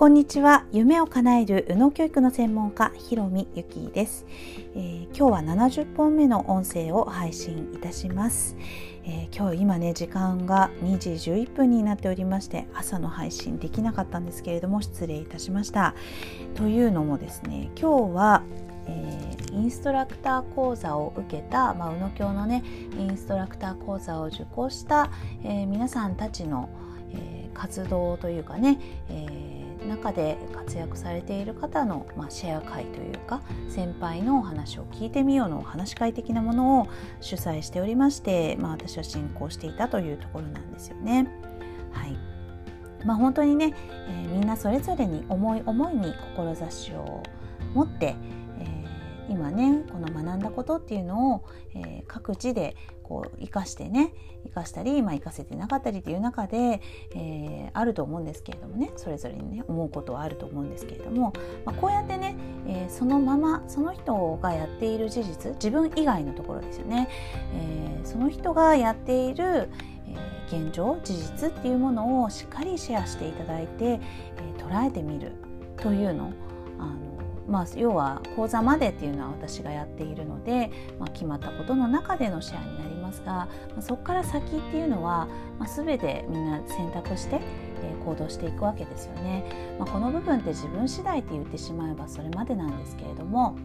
こんにちは。夢を叶える宇野教育の専門家ひろみゆきです、えー、今日は70本目の音声を配信いたします、えー、今日今ね時間が2時11分になっておりまして朝の配信できなかったんですけれども失礼いたしました。というのもですね今日はえー、インストラクター講座を受けた、まあ、宇野教のねインストラクター講座を受講した、えー、皆さんたちの、えー、活動というかね、え中で活躍されている方の、まあ、シェア会というか先輩のお話を聞いてみようのお話し会的なものを主催しておりまして、まあ、私は進行していたというところなんですよね。はいまあ、本当にね、えー、みんなそれぞれに思い思いに志を持って、今ねこの学んだことっていうのを、えー、各地でこう生かしてね生かしたり、まあ、生かせてなかったりっていう中で、えー、あると思うんですけれどもねそれぞれにね思うことはあると思うんですけれども、まあ、こうやってね、えー、そのままその人がやっている事実自分以外のところですよね、えー、その人がやっている、え、現状事実っていうものをしっかりシェアしていただいて、え、捉えてみるというの。あのまあ、要は講座までっていうのは私がやっているので、まあ、決まったことの中でのシェアになりますが、まあ、そこから先っていうのは、まあ、全てみんな選択して、えー、行動していくわけですよね。ま、この部分って自分次第って言ってしまえばそれまでなんですけれども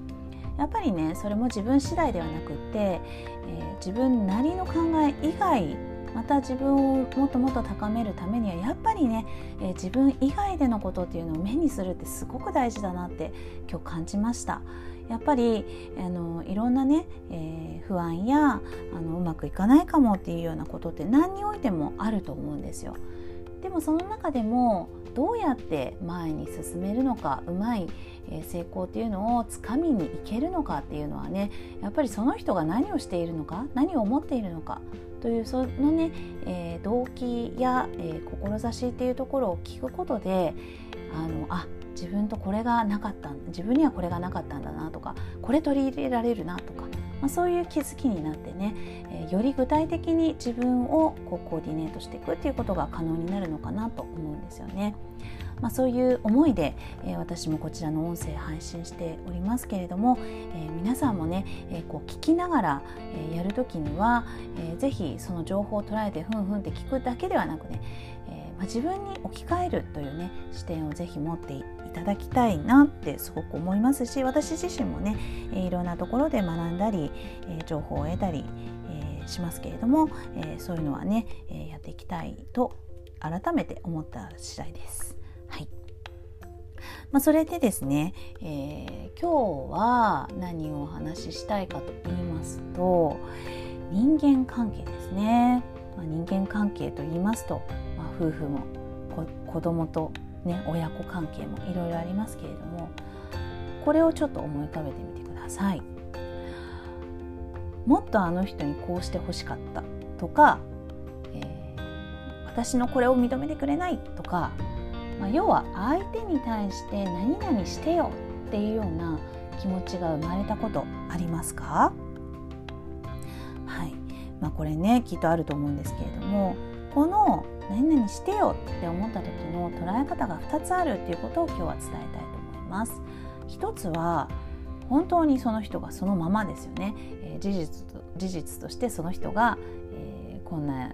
やっぱりねそれも自分次第ではなくって、えー、自分なりの考え以外また自分をもっともっと高めるためにはやっりね、えー、自分以外でのことっていうのを目にするってすごく大事だなって今日感じました。やっぱりあのいろんなね、えー、不安やあのうまくいかないかもっていうようなことって何においてもあると思うんですよ。でもその中でもどうやって前に進めるのかうまい成功っていうのをつかみにいけるのかっていうのはねやっぱりその人が何をしているのか何を思っているのかというそのね、えー、動機や、えー、志っていうところを聞くことであのあ自分とこれがなかった自分にはこれがなかったんだなとかこれ取り入れられるなとか、まあ、そういう気づきになってね、えー、より具体的に自分をこうコーディネートしていくっていうことが可能になるのかなと思うんですよね。まあ、そういう思いで、えー、私もこちらの音声配信しておりますけれども、えー、皆さんもね、えー、こう聞きながら、えー、やる時には、えー、ぜひその情報を捉えてふんふんって聞くだけではなくね、えーまあ、自分に置き換えるというね視点をぜひ持っていただきたいなってすごく思いますし私自身もね、いろんなところで学んだり、情報を得たり、しますけれども、そういうのはね、やっていきたいと改めて思った次第です。はいまあ、それでですね、えー、今日は何をお話ししたいかと言いますと人間関係ですね、まあ、人間関係と言いますと、夫婦も子供と、ね、親子関係もいろいろありますけれどもこれをちょっと思い浮かべてみてください。もっとあの人にこうしてほしかったとか、えー、私のこれを認めてくれないとかまあ、要は相手に対して何々してよっていうような気持ちが生まれたことありますか？はい、まあ、これねきっとあると思うんですけれども何々してよって思った時の捉え方が2つあるっていうことを今日は伝えたいと思います。一つは本当にその人がそのままですよね、えー、事実と事実としてその人が、えー、こんな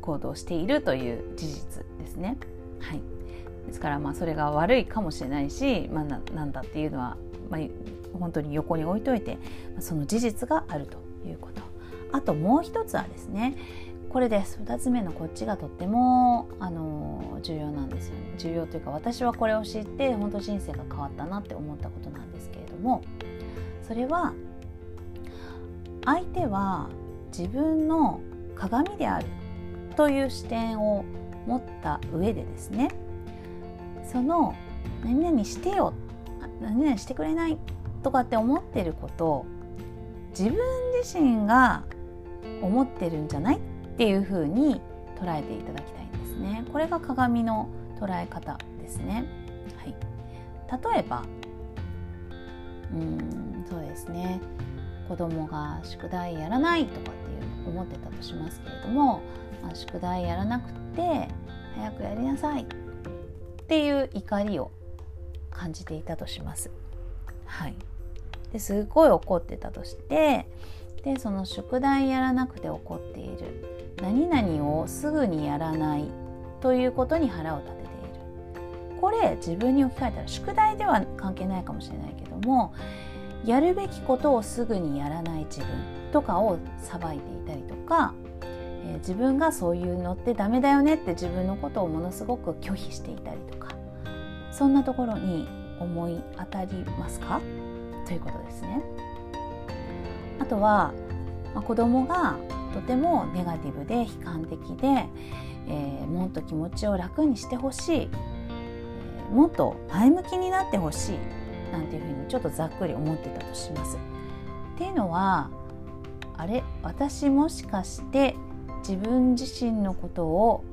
行動をしているという事実ですね。はい、ですからまあそれが悪いかもしれないし、まあ、ななんだっていうのは、まあ、本当に横に置いといてその事実があるということあともう一つはですねこれです。2つ目のこっちがとってもあの重要なんですよね。重要というか私はこれを知って本当人生が変わったなって思ったことなんですけれどもそれは相手は自分の鏡であるという視点を持った上でですねその何々してよ何々してくれないとかって思ってること自分自身が思ってるんじゃないっていうふうに捉えていただきたいんですね。これが鏡の捉え方ですね。はい、例えばうんそうですね子供が宿題やらないとかっていう思ってたとしますけれども、まあ、宿題やらなくて早くやりなさいっっていう怒りを感じていたとします。はい、ですごい怒ってたとしてでその宿題やらなくて怒っている何々をすぐにやらないということに腹を立てているこれ自分に置き換えたら宿題では関係ないかもしれないけどもやるべきことをすぐにやらない自分とかを裁いていたりとか、えー、自分がそういうのってダメだよねって自分のことをものすごく拒否していたりとかそんなところに思い当たりますか？ということですね。あとは、まあ、子供がとてもネガティブで悲観的で、えー、もっと気持ちを楽にしてほしい、えー、もっと前向きになってほしいなんていうふうにちょっとざっくり思ってたとします。っていうのはあれ私もしかして自分自身のことを、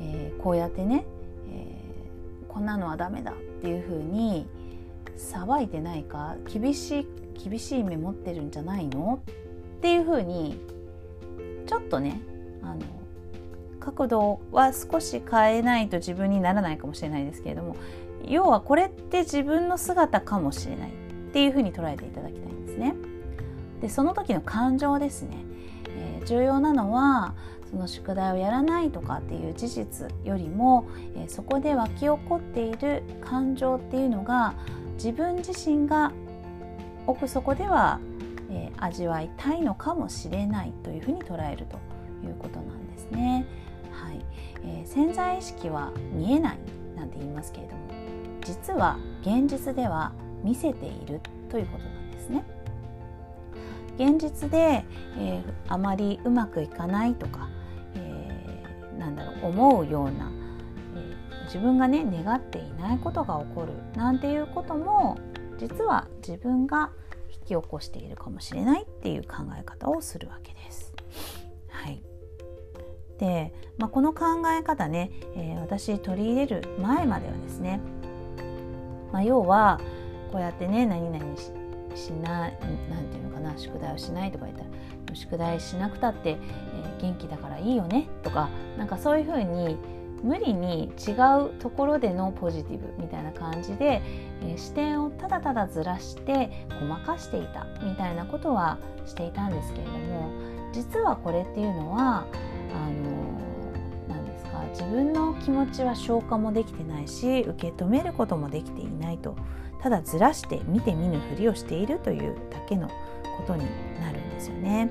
えー、こうやってね、えー、こんなのはダメだっていうふうに騒いでないか厳しい厳しい目持ってるんじゃないの？っていうふうにちょっとねあの角度は少し変えないと自分にならないかもしれないですけれども要はこれって自分の姿かもしれないっていうふうに捉えていただきたいんですね。でその時の感情ですね、えー、重要なのはその宿題をやらないとかっていう事実よりも、えー、そこで湧き起こっている感情っていうのが自分自身が奥底では、えー、味わいたいのかもしれないというふうに捉えるということなんですね。はいえー、潜在意識は見えないなんて言いますけれども実は現実では見せているということなんですね。現実で、えー、あまりうまくいかないとか、えー、なんだろう思うようなえ自分がね願っていないことが起こるなんていうことも実は自分がき起こしているかもしれないっていう考え方をするわけです。はい、で、まあ、この考え方ね、えー、私取り入れる前まではですね、まあ、要はこうやってね何々ししななんていうのかな宿題をしないとか言ったら宿題しなくたって、えー、元気だからいいよねとかなんかそういうふうに無理に違うところでのポジティブみたいな感じで、えー、視点をただただずらしてごまかしていたみたいなことはしていたんですけれども実はこれっていうのはあの何ですか自分の気持ちは消化もできてないし受け止めることもできていないとただずらして見て見ぬふりをしているというだけのことになるんですよね。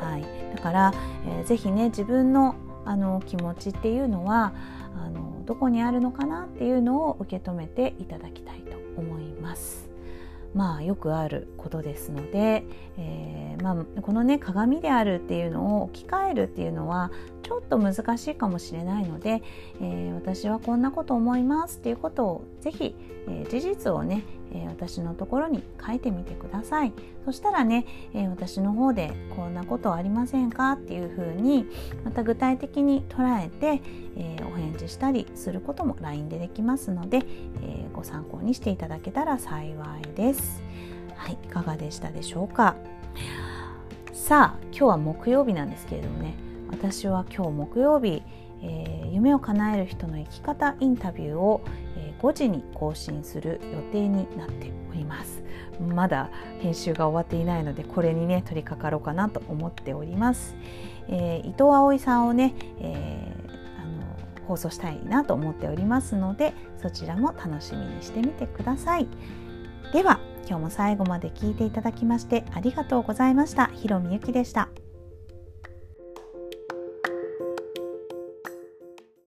はい、だから、えー、ぜひね自分のあの気持ちっていうのはあのどこにあるのかなっていうのを受け止めていただきたいと思います。まあよくあることですので、えー、まあ、このね鏡であるっていうのを置き換えるっていうのはちょっと難しいかもしれないので、えー、私はこんなこと思いますっていうことをぜひ、えー、事実をね、え私のところに書いてみてください。そしたらね、え私の方でこんなことありませんかっていうふうにまた具体的に捉えて、えお返事したりすることも LINE でできますので、えご参考にしていただけたら幸いです。はいいかがでしたでしょうか。さあ今日は木曜日なんですけれどもね私は今日木曜日、えー、夢を叶える人の生き方インタビューを、えー、5時に更新する予定になっておりますまだ編集が終わっていないのでこれにね取り掛かろうかなと思っております、えー、伊藤葵さんをね、えー、あの放送したいなと思っておりますのでそちらも楽しみにしてみてくださいでは今日も最後まで聞いていただきましてありがとうございました。ひろみゆきでした。